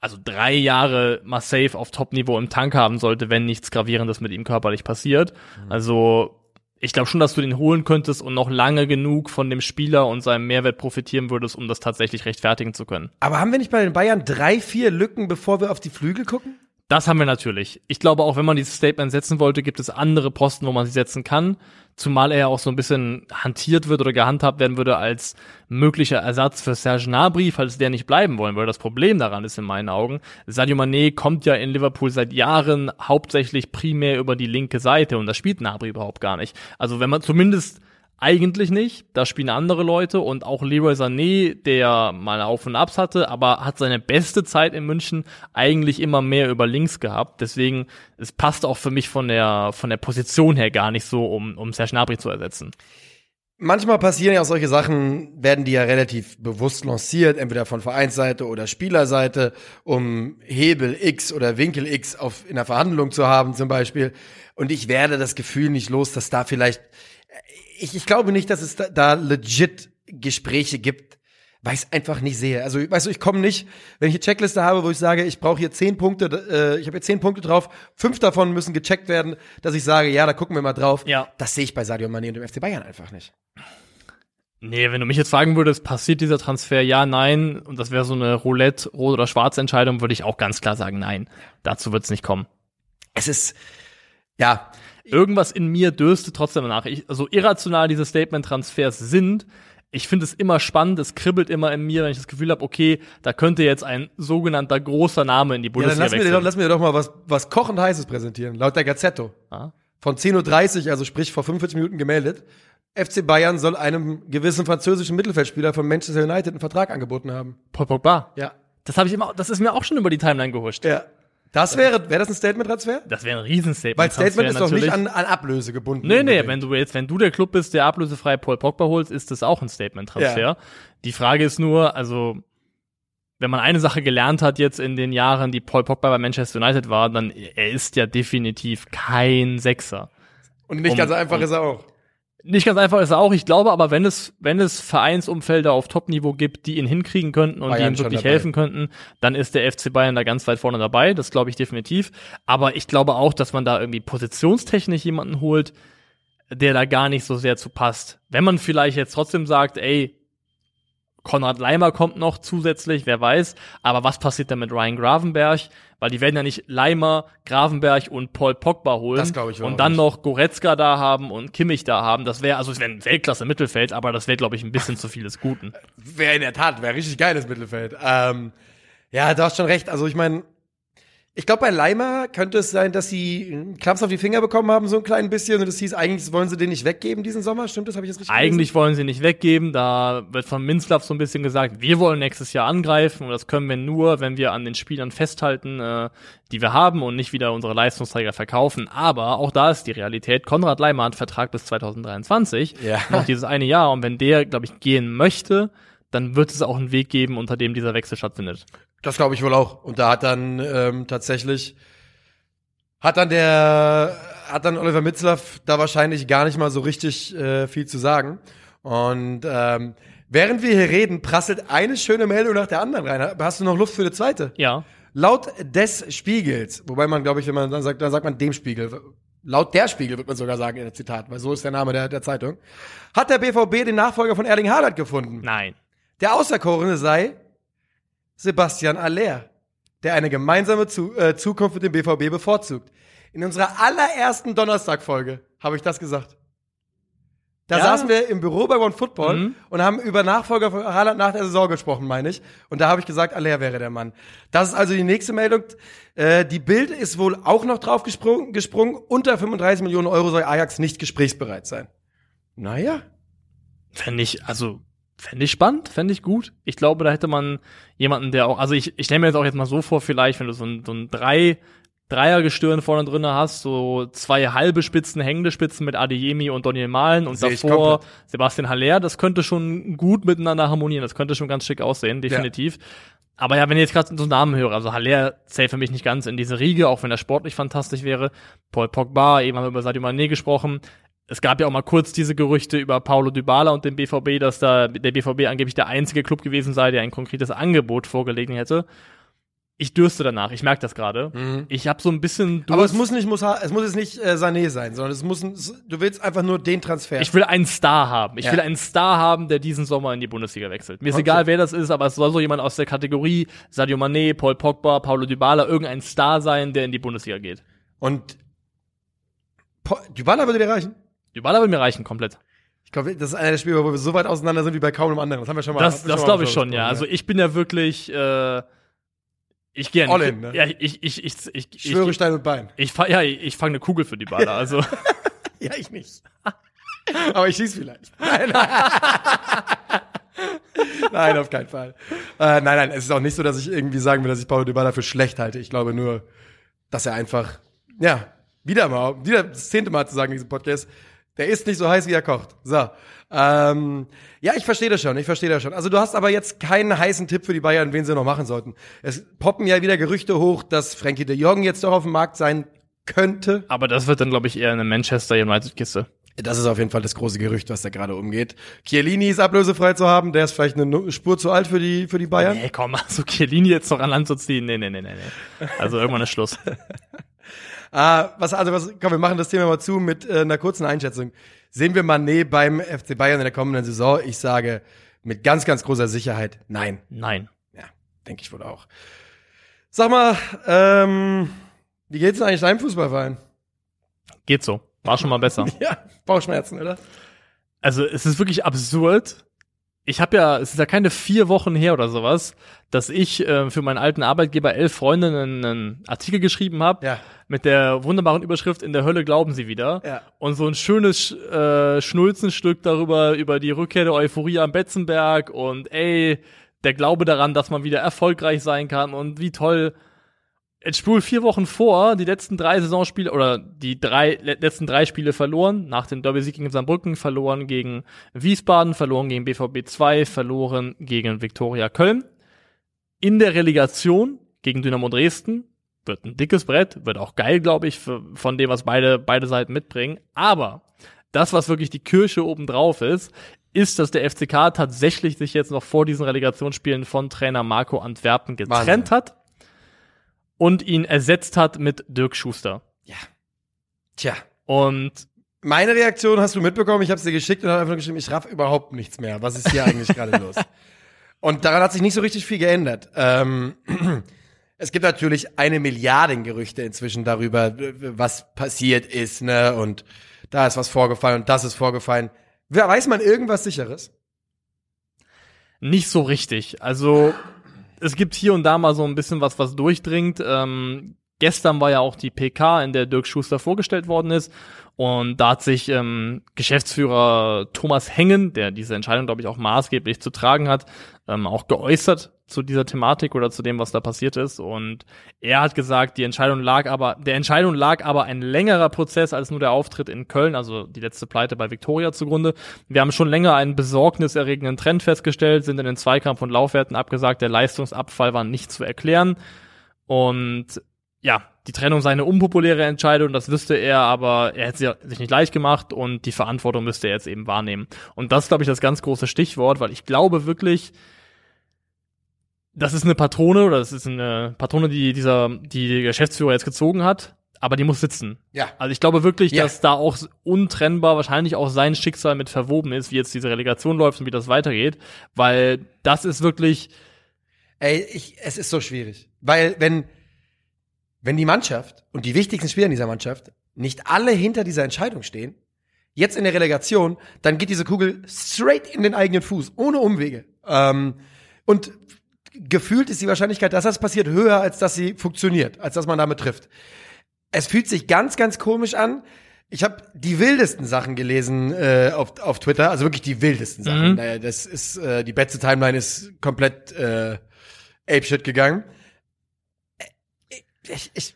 also drei Jahre mal safe auf Top-Niveau im Tank haben sollte, wenn nichts Gravierendes mit ihm körperlich passiert. Also ich glaube schon, dass du den holen könntest und noch lange genug von dem Spieler und seinem Mehrwert profitieren würdest, um das tatsächlich rechtfertigen zu können. Aber haben wir nicht bei den Bayern drei, vier Lücken, bevor wir auf die Flügel gucken? Das haben wir natürlich. Ich glaube, auch wenn man dieses Statement setzen wollte, gibt es andere Posten, wo man sie setzen kann. Zumal er auch so ein bisschen hantiert wird oder gehandhabt werden würde als möglicher Ersatz für Serge Gnabry, falls der nicht bleiben wollen würde. Das Problem daran ist in meinen Augen, Sadio Mané kommt ja in Liverpool seit Jahren hauptsächlich primär über die linke Seite und das spielt Gnabry überhaupt gar nicht. Also wenn man zumindest eigentlich nicht. Da spielen andere Leute und auch Leroy Sané, der mal Auf und Abs hatte, aber hat seine beste Zeit in München eigentlich immer mehr über links gehabt. Deswegen, es passt auch für mich von der, von der Position her gar nicht so, um, um Serge Gnabry zu ersetzen. Manchmal passieren ja auch solche Sachen, werden die ja relativ bewusst lanciert, entweder von Vereinsseite oder Spielerseite, um Hebel X oder Winkel X auf, in der Verhandlung zu haben zum Beispiel. Und ich werde das Gefühl nicht los, dass da vielleicht, ich, ich glaube nicht, dass es da, da legit Gespräche gibt, weil ich es einfach nicht sehe. Also, weißt du, ich komme nicht, wenn ich eine Checkliste habe, wo ich sage, ich brauche hier zehn Punkte, äh, ich habe hier zehn Punkte drauf, fünf davon müssen gecheckt werden, dass ich sage, ja, da gucken wir mal drauf. Ja. Das sehe ich bei Sadio Mané und dem FC Bayern einfach nicht. Nee, wenn du mich jetzt fragen würdest, passiert dieser Transfer ja, nein, und das wäre so eine Roulette, rot oder schwarz Entscheidung, würde ich auch ganz klar sagen, nein. Dazu wird es nicht kommen. Es ist, ja, Irgendwas in mir dürstet trotzdem danach. Ich, so irrational diese Statement-Transfers sind, ich finde es immer spannend, es kribbelt immer in mir, wenn ich das Gefühl habe, okay, da könnte jetzt ein sogenannter großer Name in die ja dann Bundesliga lass mir, wechseln. doch, lass mir doch mal was, was kochend heißes präsentieren. Laut der Gazzetto. Ah. Von 10.30 Uhr, also sprich vor 45 Minuten gemeldet. FC Bayern soll einem gewissen französischen Mittelfeldspieler von Manchester United einen Vertrag angeboten haben. Paul Pogba. Ja. Das habe ich immer, das ist mir auch schon über die Timeline gehuscht. Ja. Das wäre, wäre das ein Statement-Transfer? Das wäre ein Riesenstatement. Weil Statement ist doch nicht an, an Ablöse gebunden. Nee, nee, wenn du jetzt, wenn du der Club bist, der ablösefrei Paul Pogba holst, ist das auch ein Statement-Transfer. Ja. Die Frage ist nur, also, wenn man eine Sache gelernt hat jetzt in den Jahren, die Paul Pogba bei Manchester United war, dann er ist ja definitiv kein Sechser. Und nicht um- ganz einfach um- ist er auch. Nicht ganz einfach ist er auch. Ich glaube aber, wenn es, wenn es Vereinsumfelder auf Top-Niveau gibt, die ihn hinkriegen könnten und Bayern die ihm wirklich helfen könnten, dann ist der FC Bayern da ganz weit vorne dabei. Das glaube ich definitiv. Aber ich glaube auch, dass man da irgendwie positionstechnisch jemanden holt, der da gar nicht so sehr zu passt. Wenn man vielleicht jetzt trotzdem sagt, ey, Konrad Leimer kommt noch zusätzlich, wer weiß. Aber was passiert denn mit Ryan Gravenberg? Weil die werden ja nicht Leimer, Gravenberg und Paul Pogba holen Das glaub ich und dann nicht. noch Goretzka da haben und Kimmich da haben. Das wäre, also es wäre ein Weltklasse Mittelfeld, aber das wäre, glaube ich, ein bisschen zu viel des Guten. Wäre in der Tat, wäre richtig geiles Mittelfeld. Ähm, ja, du hast schon recht. Also ich meine, ich glaube, bei Leimer könnte es sein, dass sie einen Klaps auf die Finger bekommen haben, so ein klein bisschen. Und es hieß, eigentlich wollen sie den nicht weggeben diesen Sommer. Stimmt das? Habe ich jetzt richtig Eigentlich wollen sie nicht weggeben. Da wird von Minzlaff so ein bisschen gesagt, wir wollen nächstes Jahr angreifen und das können wir nur, wenn wir an den Spielern festhalten, äh, die wir haben und nicht wieder unsere Leistungsträger verkaufen. Aber auch da ist die Realität. Konrad Leimer hat Vertrag bis 2023. Ja. Noch dieses eine Jahr. Und wenn der, glaube ich, gehen möchte, dann wird es auch einen Weg geben, unter dem dieser Wechsel stattfindet. Das glaube ich wohl auch. Und da hat dann ähm, tatsächlich hat dann der hat dann Oliver Mitzlaff da wahrscheinlich gar nicht mal so richtig äh, viel zu sagen. Und ähm, während wir hier reden, prasselt eine schöne Meldung nach der anderen rein. Hast du noch Luft für eine zweite? Ja. Laut des Spiegels, wobei man, glaube ich, wenn man dann sagt, dann sagt man dem Spiegel. Laut der Spiegel wird man sogar sagen in der Zitat, weil so ist der Name der, der Zeitung. Hat der BVB den Nachfolger von Erling Haaland gefunden. Nein. Der Auserkorene sei Sebastian Aller, der eine gemeinsame zu, äh, Zukunft mit dem BVB bevorzugt. In unserer allerersten Donnerstagfolge habe ich das gesagt. Da Ja. saßen wir im Büro bei One Football Mhm. und haben über Nachfolger von Haaland nach der Saison gesprochen, meine ich. Und da habe ich gesagt, Aller wäre der Mann. Das ist also die nächste Meldung. Äh, die Bild ist wohl auch noch drauf gesprungen, gesprungen. Unter 35 Millionen Euro soll Ajax nicht gesprächsbereit sein. Naja. Fände ich, also, fände ich spannend, fände ich gut. Ich glaube, da hätte man jemanden, der auch, also ich, ich stelle mir jetzt auch jetzt mal so vor, vielleicht, wenn du so ein, so ein drei, Dreiergestirn vorne drin hast, so zwei halbe Spitzen, hängende Spitzen mit Adeyemi und Daniel Malen und ich davor. Sebastian Haller, das könnte schon gut miteinander harmonieren, das könnte schon ganz schick aussehen, definitiv. Aber ja, wenn ich jetzt gerade so einen Namen höre, also Haller zählt für mich nicht ganz in diese Riege, auch wenn er sportlich fantastisch wäre. Paul Pogba, eben haben wir über Sadio Mané gesprochen. Es gab ja auch mal kurz diese Gerüchte über Paulo Dybala und den BVB, dass da der BVB angeblich der einzige Club gewesen sei, der ein konkretes Angebot vorgelegt hätte. Ich dürste danach, ich merke das gerade. Ich habe so ein bisschen Aber es Durst. muss nicht, muss, es muss jetzt nicht äh, Sané sein, sondern es muss, du willst einfach nur den Transfer. Ich will einen Star haben. Ich Ja. will einen Star haben, der diesen Sommer in die Bundesliga wechselt. Mir ist Okay. egal, wer das ist, aber es soll so jemand aus der Kategorie Sadio Mané, Paul Pogba, Paulo Dybala, irgendein Star sein, der in die Bundesliga geht. Und Po- Dybala würde dir reichen. Dybala will mir reichen komplett. Ich glaube, das ist einer der Spiele, wo wir so weit auseinander sind wie bei kaum einem anderen. Das haben wir schon mal. Das, das glaube ich schon, ja. Also ich bin ja wirklich, äh, ich gehe All in, ne? Ja, ich, ich, ich, ich, ich, schwöre ich, Stein und Bein. ich, ja, ich fange eine Kugel für Dybala. Also Ja, ich nicht. Aber ich schieß vielleicht. Nein, nein, auf keinen Fall. Äh, nein, nein, es ist auch nicht so, dass ich irgendwie sagen will, dass ich Paulo Dybala für schlecht halte. Ich glaube nur, dass er einfach, ja, wieder mal, wieder das zehnte Mal zu sagen in diesem Podcast, der ist nicht so heiß, wie er kocht. So. Ähm, ja, ich verstehe das schon, ich verstehe das schon. Also du hast aber jetzt keinen heißen Tipp für die Bayern, wen sie noch machen sollten. Es poppen ja wieder Gerüchte hoch, dass Frankie de Jong jetzt doch auf dem Markt sein könnte. Aber das wird dann, glaube ich, eher eine Manchester United-Kiste. Das ist auf jeden Fall das große Gerücht, was da gerade umgeht. Chiellini ist ablösefrei zu haben, der ist vielleicht eine Spur zu alt für die, für die Bayern. Nee, komm, also Chiellini jetzt noch an Land zu ziehen. Nee, nee, nee, nee, nee. Also irgendwann ist Schluss. Ah, was, also was, komm, wir machen das Thema mal zu mit äh, einer kurzen Einschätzung. Sehen wir Manet beim FC Bayern in der kommenden Saison? Ich sage mit ganz, ganz großer Sicherheit nein. Nein. Ja, denke ich wohl auch. Sag mal, ähm, wie geht's denn eigentlich deinem Fußballverein? Geht so. War schon mal besser. Ja, Bauchschmerzen, oder? Also es ist wirklich absurd. Ich habe ja, es ist ja keine vier Wochen her oder sowas, dass ich äh, für meinen alten Arbeitgeber elf Freundinnen einen Artikel geschrieben habe Ja. mit der wunderbaren Überschrift In der Hölle glauben sie wieder. Ja. Und so ein schönes äh, Schnulzenstück darüber, über die Rückkehr der Euphorie am Betzenberg und ey, der Glaube daran, dass man wieder erfolgreich sein kann und wie toll. Jetzt spul vier Wochen vor, die letzten drei Saisonspiele oder die drei le- letzten drei Spiele verloren, nach dem Derby-Sieg gegen Saarbrücken, verloren gegen Wiesbaden, verloren gegen BVB 2, verloren gegen Viktoria Köln. In der Relegation gegen Dynamo Dresden wird ein dickes Brett, wird auch geil, glaube ich, für, von dem, was beide, beide Seiten mitbringen. Aber das, was wirklich die Kirche obendrauf ist, ist, dass der FCK tatsächlich sich jetzt noch vor diesen Relegationsspielen von Trainer Marco Antwerpen getrennt Wahnsinn. hat und ihn ersetzt hat mit Dirk Schuster. Ja. Tja. Und Meine Reaktion hast du mitbekommen. Ich habe dir geschickt und habe einfach nur geschrieben, ich raff überhaupt nichts mehr. Was ist hier eigentlich gerade los? Und daran hat sich nicht so richtig viel geändert. Ähm, es gibt natürlich eine Milliarden Gerüchte inzwischen darüber, was passiert ist, ne? Und da ist was vorgefallen und das ist vorgefallen. Wer weiß man irgendwas sicheres? Nicht so richtig. Also es gibt hier und da mal so ein bisschen was, was durchdringt. Ähm, gestern war ja auch die PK, in der Dirk Schuster vorgestellt worden ist. Und da hat sich ähm, Geschäftsführer Thomas Hengen, der diese Entscheidung, glaube ich, auch maßgeblich zu tragen hat, ähm, auch geäußert zu dieser Thematik oder zu dem, was da passiert ist. Und er hat gesagt, die Entscheidung lag aber, der Entscheidung lag aber ein längerer Prozess als nur der Auftritt in Köln, also die letzte Pleite bei Viktoria zugrunde. Wir haben schon länger einen besorgniserregenden Trend festgestellt, sind in den Zweikampf- und Laufwerten abgesagt, der Leistungsabfall war nicht zu erklären. Und ja, die Trennung sei eine unpopuläre Entscheidung, das wüsste er, aber er hätte sich nicht leicht gemacht und die Verantwortung müsste er jetzt eben wahrnehmen. Und das ist, glaube ich, das ganz große Stichwort, weil ich glaube wirklich, das ist eine Patrone oder das ist eine Patrone, die dieser, die der Geschäftsführer jetzt gezogen hat, aber die muss sitzen. Ja. Also ich glaube wirklich, Ja. dass da auch untrennbar wahrscheinlich auch sein Schicksal mit verwoben ist, wie jetzt diese Relegation läuft und wie das weitergeht, weil das ist wirklich, Ey, ich, es ist so schwierig. Weil, wenn, wenn die Mannschaft und die wichtigsten Spieler in dieser Mannschaft nicht alle hinter dieser Entscheidung stehen, jetzt in der Relegation, dann geht diese Kugel straight in den eigenen Fuß, ohne Umwege. Ähm, und gefühlt ist die Wahrscheinlichkeit, dass das passiert, höher, als dass sie funktioniert, als dass man damit trifft. Es fühlt sich ganz, ganz komisch an. Ich habe die wildesten Sachen gelesen äh, auf, auf Twitter, also wirklich die wildesten Sachen. Mhm. Das ist äh, die beste Timeline ist komplett äh, apeshit gegangen. Ich, ich,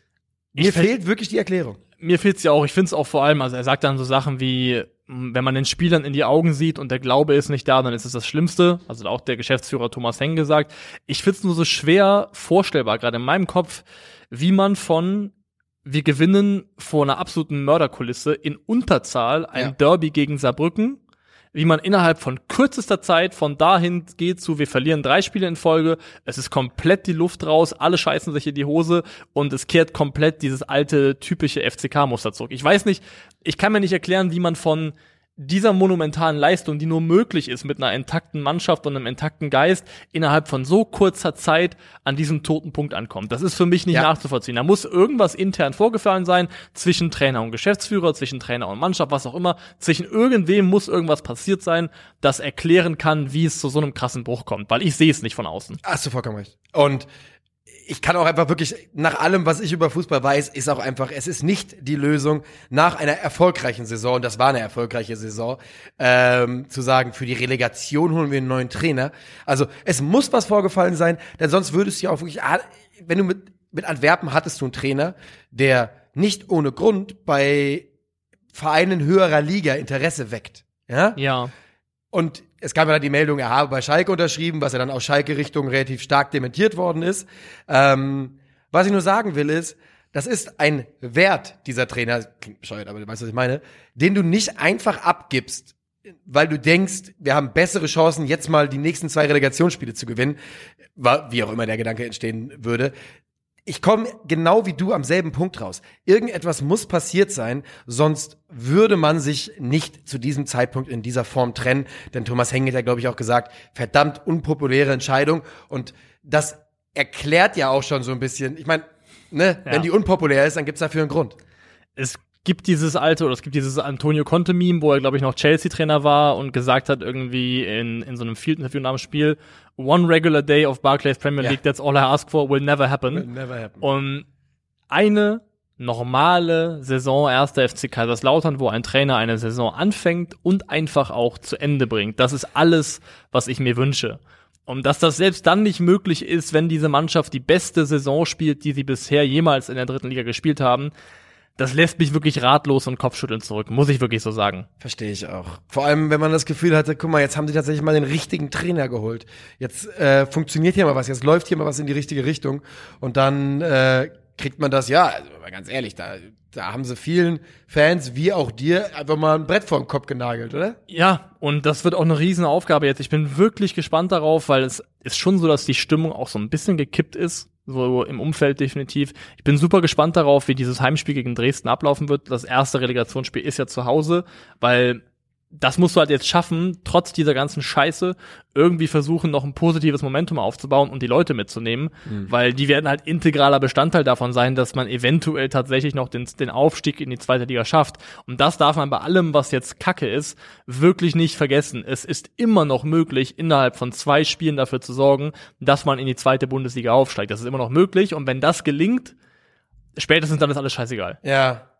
mir Ich fehlt wirklich die Erklärung. mir fehlt's ja auch, ich find's auch vor allem, also er sagt dann so Sachen wie, wenn man den Spielern in die Augen sieht und der Glaube ist nicht da, dann ist es das Schlimmste. Also auch der Geschäftsführer Thomas Heng gesagt. Ich find's nur so schwer vorstellbar, gerade in meinem Kopf, wie man von wir gewinnen vor einer absoluten Mörderkulisse in Unterzahl ein Ja. Derby gegen Saarbrücken, wie man innerhalb von kürzester Zeit von dahin geht zu, wir verlieren drei Spiele in Folge, es ist komplett die Luft raus, alle scheißen sich in die Hose und es kehrt komplett dieses alte, typische FCK-Muster zurück. Ich weiß nicht, ich kann mir nicht erklären, wie man von dieser monumentalen Leistung, die nur möglich ist mit einer intakten Mannschaft und einem intakten Geist, innerhalb von so kurzer Zeit an diesem toten Punkt ankommt. Das ist für mich nicht Ja. nachzuvollziehen. Da muss irgendwas intern vorgefallen sein, zwischen Trainer und Geschäftsführer, zwischen Trainer und Mannschaft, was auch immer. Zwischen irgendwem muss irgendwas passiert sein, das erklären kann, wie es zu so einem krassen Bruch kommt, weil ich sehe es nicht von außen. Hast du vollkommen recht. Und ich kann auch einfach wirklich, nach allem, was ich über Fußball weiß, ist auch einfach, es ist nicht die Lösung, nach einer erfolgreichen Saison, und das war eine erfolgreiche Saison, ähm, zu sagen, für die Relegation holen wir einen neuen Trainer. Also es muss was vorgefallen sein, denn sonst würdest du ja auch wirklich, ah, wenn du mit, mit Antwerpen hattest du einen Trainer, der nicht ohne Grund bei Vereinen höherer Liga Interesse weckt. Ja? Ja. Und es kam ja dann die Meldung, er habe bei Schalke unterschrieben, was ja dann aus Schalke-Richtung relativ stark dementiert worden ist. Ähm, was ich nur sagen will ist, das ist ein Wert dieser Trainer, klingt bescheuert, aber du weißt, was ich meine, den du nicht einfach abgibst, weil du denkst, wir haben bessere Chancen, jetzt mal die nächsten zwei Relegationsspiele zu gewinnen, wie auch immer der Gedanke entstehen würde. Ich komme genau wie du am selben Punkt raus. Irgendetwas muss passiert sein, sonst würde man sich nicht zu diesem Zeitpunkt in dieser Form trennen. Denn Thomas Heng hat ja, glaube ich, auch gesagt, verdammt unpopuläre Entscheidung. Und das erklärt ja auch schon so ein bisschen, ich meine, ne, Ja. wenn die unpopulär ist, dann gibt's dafür einen Grund. es gibt dieses alte, oder es gibt dieses Antonio Conte-Meme, wo er, glaube ich, noch Chelsea-Trainer war und gesagt hat, irgendwie in, in so einem Field-Interview nach dem Spiel, one regular day of Barclays Premier. League, that's all I ask for, will never happen. Never happen. Und eine normale Saison erster FC Kaiserslautern, wo ein Trainer eine Saison anfängt und einfach auch zu Ende bringt. Das ist alles, was ich mir wünsche. Und dass das selbst dann nicht möglich ist, wenn diese Mannschaft die beste Saison spielt, die sie bisher jemals in der dritten Liga gespielt haben, das lässt mich wirklich ratlos und Kopfschütteln zurück, muss ich wirklich so sagen. Verstehe ich auch. Vor allem, wenn man das Gefühl hatte, guck mal, jetzt haben sie tatsächlich mal den richtigen Trainer geholt. Jetzt äh, funktioniert hier mal was, jetzt läuft hier mal was in die richtige Richtung. Und dann äh, kriegt man das, ja, also ganz ehrlich, da, da haben sie vielen Fans, wie auch dir, einfach mal ein Brett vor den Kopf genagelt, oder? Ja, und das wird auch eine riesen Aufgabe jetzt. Ich bin wirklich gespannt darauf, weil es ist schon so, dass die Stimmung auch so ein bisschen gekippt ist. So im Umfeld definitiv. Ich bin super gespannt darauf, wie dieses Heimspiel gegen Dresden ablaufen wird. Das erste Relegationsspiel ist ja zu Hause, weil das musst du halt jetzt schaffen, trotz dieser ganzen Scheiße irgendwie versuchen, noch ein positives Momentum aufzubauen und die Leute mitzunehmen, weil die werden halt integraler Bestandteil davon sein, dass man eventuell tatsächlich noch den, den Aufstieg in die zweite Liga schafft. Und das darf man bei allem, was jetzt Kacke ist, wirklich nicht vergessen. Es ist immer noch möglich, innerhalb von zwei Spielen dafür zu sorgen, dass man in die zweite Bundesliga aufsteigt. Das ist immer noch möglich und wenn das gelingt, spätestens dann ist alles scheißegal. Ja.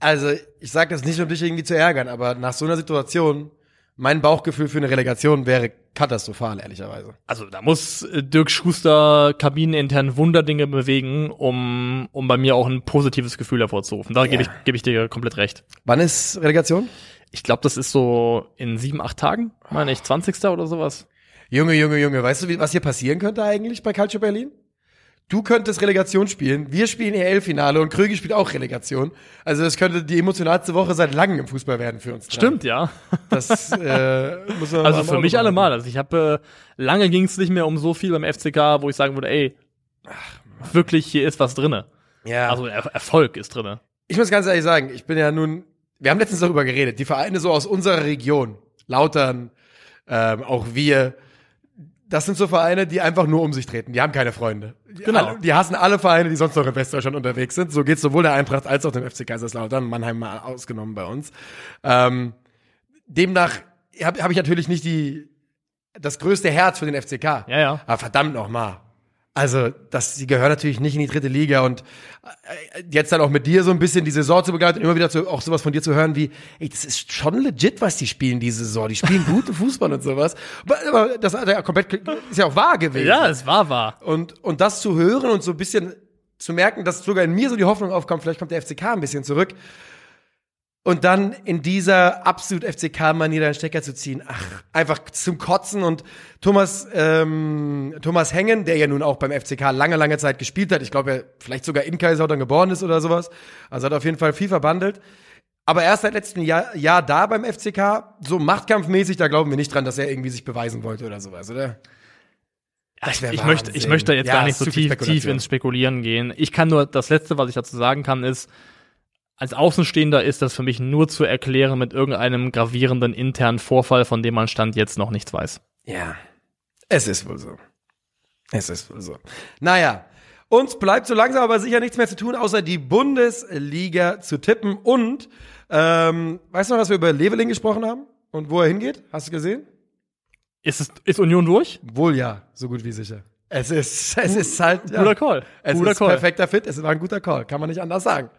Also, ich sage das nicht, um dich irgendwie zu ärgern, aber nach so einer Situation, mein Bauchgefühl für eine Relegation wäre katastrophal, ehrlicherweise. Also da muss äh, Dirk Schuster kabinenintern Wunderdinge bewegen, um, um bei mir auch ein positives Gefühl hervorzurufen. Da gebe ich, gebe ich dir komplett recht. Wann ist Relegation? Ich glaube, das ist so in sieben, acht Tagen, meine ich, 20. oder sowas. Junge, Junge, Junge, weißt du, wie, was hier passieren könnte eigentlich bei Calcio Berlin? Du könntest Relegation spielen, wir spielen EL-Finale und Krügi spielt auch Relegation. Also das könnte die emotionalste Woche seit langem im Fußball werden für uns. drei. Stimmt, ja. Das äh, muss man Also für mich Auge allemal. Also ich habe äh, lange ging es nicht mehr um so viel beim FCK, wo ich sagen würde, ey, wirklich hier ist was drinne. Ja. Also er Erfolg ist drinne. Ich muss ganz ehrlich sagen, ich bin ja nun, wir haben letztens darüber geredet, die Vereine so aus unserer Region, Lautern, ähm, auch wir, das sind so Vereine, die einfach nur um sich treten. Die haben keine Freunde. Genau. alle, die hassen alle Vereine, die sonst noch in Westdeutschland unterwegs sind. So geht's sowohl der Eintracht als auch dem FC Kaiserslautern, Mannheim mal ausgenommen bei uns. Ähm, demnach habe hab ich natürlich nicht die, das größte Herz für den FCK. Ja, ja. Aber verdammt noch mal. Also, das, sie gehören natürlich nicht in die dritte Liga und äh, jetzt dann auch mit dir so ein bisschen die Saison zu begleiten und immer wieder zu, auch sowas von dir zu hören wie, ey, das ist schon legit, was die spielen diese Saison. Die spielen guten Fußball und sowas. Aber, aber das hat ja komplett, ist ja auch wahr gewesen. Ja, es war wahr. Und, und das zu hören und so ein bisschen zu merken, dass sogar in mir so die Hoffnung aufkommt, vielleicht kommt der FCK ein bisschen zurück. Und dann in dieser absolut FCK-Manier den Stecker zu ziehen, ach, einfach zum Kotzen. Und Thomas, ähm, Thomas Hengen, der ja nun auch beim FCK lange, lange Zeit gespielt hat, ich glaube, er vielleicht sogar in Kaiserslautern geboren ist oder sowas, also hat auf jeden Fall viel verbandelt. Aber erst seit letztem Jahr, Jahr da beim FCK, so machtkampfmäßig, da glauben wir nicht dran, dass er irgendwie sich beweisen wollte oder sowas, oder? Ich möchte, ich möchte jetzt Ja, gar nicht so tief, tief ins Spekulieren gehen. Ich kann nur, das Letzte, was ich dazu sagen kann, ist, als Außenstehender ist das für mich nur zu erklären mit irgendeinem gravierenden internen Vorfall, von dem man Stand jetzt noch nichts weiß. Ja, es ist wohl so. Es ist wohl so. Naja, uns bleibt so langsam aber sicher nichts mehr zu tun, außer die Bundesliga zu tippen. Und, ähm, weißt du noch, dass wir über Leveling gesprochen haben? Und wo er hingeht? Hast du gesehen? Ist es, ist Union durch? Wohl ja, so gut wie sicher. Es ist, es ist halt, ja. Guter Call. Es Guter ist Call. perfekter Fit, es war ein guter Call, kann man nicht anders sagen.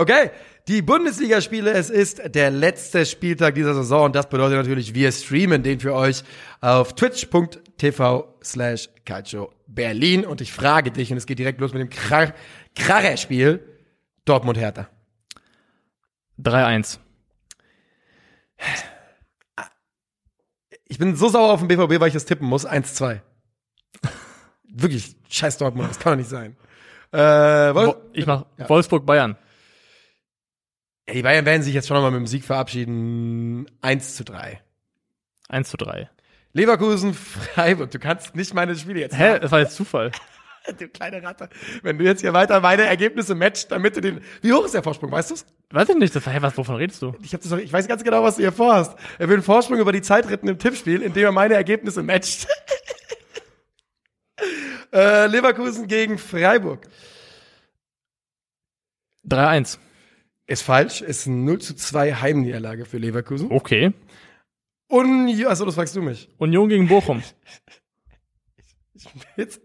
Okay, die Bundesligaspiele, es ist der letzte Spieltag dieser Saison und das bedeutet natürlich, wir streamen den für euch auf twitch.tv slash calcio Berlin und ich frage dich und es geht direkt los mit dem Krar Kracher-Spiel Dortmund-Hertha. 3-1. Ich bin so sauer auf den BVB, weil ich das tippen muss. 1-2. Wirklich, scheiß Dortmund, das kann doch nicht sein. Äh, Wolf Wo- Ich mach Wolfsburg-Bayern. Ja, die Bayern werden sich jetzt schon nochmal mit dem Sieg verabschieden. 1 zu 3. 1 zu 3. Leverkusen, Freiburg. Du kannst nicht meine Spiele jetzt. Hä? Das war jetzt Zufall. Du kleine Ratte. Wenn du jetzt hier weiter meine Ergebnisse matcht, damit du den. Wie hoch ist der Vorsprung, weißt du's? Weiß ich nicht, das, hey, was, wovon redest du? Ich, hab das ich weiß ganz genau, was du hier vorhast. Er will einen Vorsprung über die Zeit retten im Tippspiel, indem er meine Ergebnisse matcht. äh, Leverkusen gegen Freiburg. 3-1. Ist falsch, ist ein 0 zu 2 Heimniederlage für Leverkusen. Okay. Und, achso, das fragst du mich. Union gegen Bochum. Jetzt,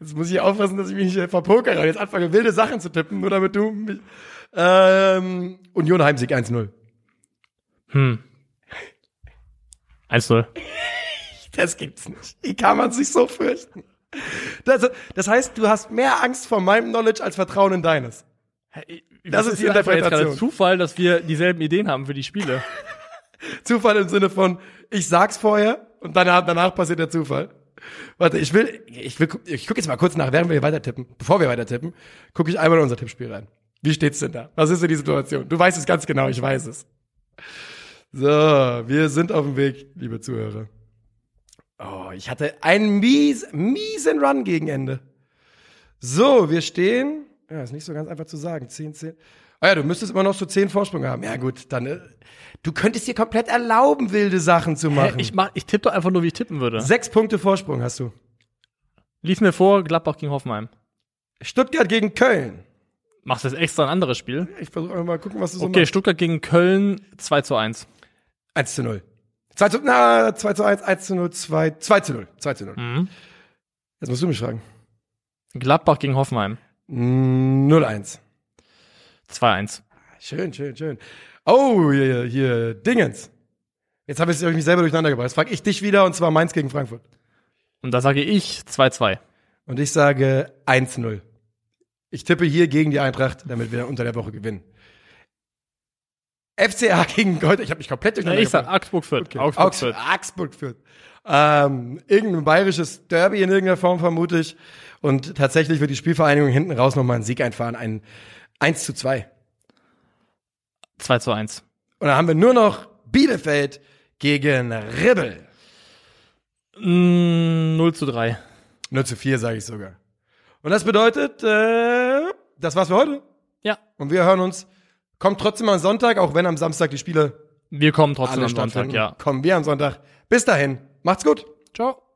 jetzt muss ich aufpassen, dass ich mich nicht verpokere und jetzt anfange, wilde Sachen zu tippen, nur damit du mich. Ähm, Union Heimsieg 1-0. Hm. 1-0. Das gibt's nicht. Wie kann man sich so fürchten? Das, das heißt, du hast mehr Angst vor meinem Knowledge als Vertrauen in deines. Das ist die jetzt Interpretation. gerade Zufall, dass wir dieselben Ideen haben für die Spiele. Zufall im Sinne von, ich sag's vorher und danach, danach passiert der Zufall. Warte, ich will, ich will, ich gucke jetzt mal kurz nach, während wir weiter tippen. Bevor wir weiter tippen, gucke ich einmal in unser Tippspiel rein. Wie steht's denn da? Was ist denn die Situation? Du weißt es ganz genau, ich weiß es. So, wir sind auf dem Weg, liebe Zuhörer. Oh, ich hatte einen mies, miesen Run gegen Ende. So, wir stehen, ja, ist nicht so ganz einfach zu sagen, 10, 10. Ah ja, du müsstest immer noch so 10 Vorsprung haben. Ja gut, dann, äh, du könntest dir komplett erlauben, wilde Sachen zu Hä, machen. ich mach, ich tippe doch einfach nur, wie ich tippen würde. Sechs Punkte Vorsprung hast du. Lies mir vor, Gladbach gegen Hoffenheim. Stuttgart gegen Köln. Machst du jetzt extra ein anderes Spiel? Ich versuche mal gucken, was du so Okay, machst. Stuttgart gegen Köln 2 zu 1. 1 zu 0. 2 zu, na, 2 zu 1, 1 zu 0, 2, 2 zu 0. 2 zu 0. Mhm. Jetzt musst du mich fragen. Gladbach gegen Hoffenheim 0-1. 2-1. Schön, schön, schön. Oh, hier, hier, Dingens. Jetzt habe ich mich selber durcheinander gebracht. Jetzt frage ich dich wieder und zwar Mainz gegen Frankfurt. Und da sage ich 2-2. Und ich sage 1-0. Ich tippe hier gegen die Eintracht, damit wir unter der Woche gewinnen. FCA gegen Gold. Ich habe mich komplett Ja, durcheinander ich sag gebracht. Augsburg Fürth. Okay. Augsburg Augsburg, Fürth. Augsburg führt. Ähm, irgendein bayerisches Derby in irgendeiner Form vermute ich. Und tatsächlich wird die Spielvereinigung hinten raus nochmal einen Sieg einfahren. Ein 1 zu 2. 2 zu 1. Und dann haben wir nur noch Bielefeld gegen Ribbel. Mm, 0 zu 3. 0 zu 4 sage ich sogar. Und das bedeutet, äh, das war's für heute. Ja. Und wir hören uns. Kommt trotzdem am Sonntag, auch wenn am Samstag die Spiele Wir kommen trotzdem am Sonntag, ja. Kommen wir am Sonntag. Bis dahin. Macht's gut. Ciao.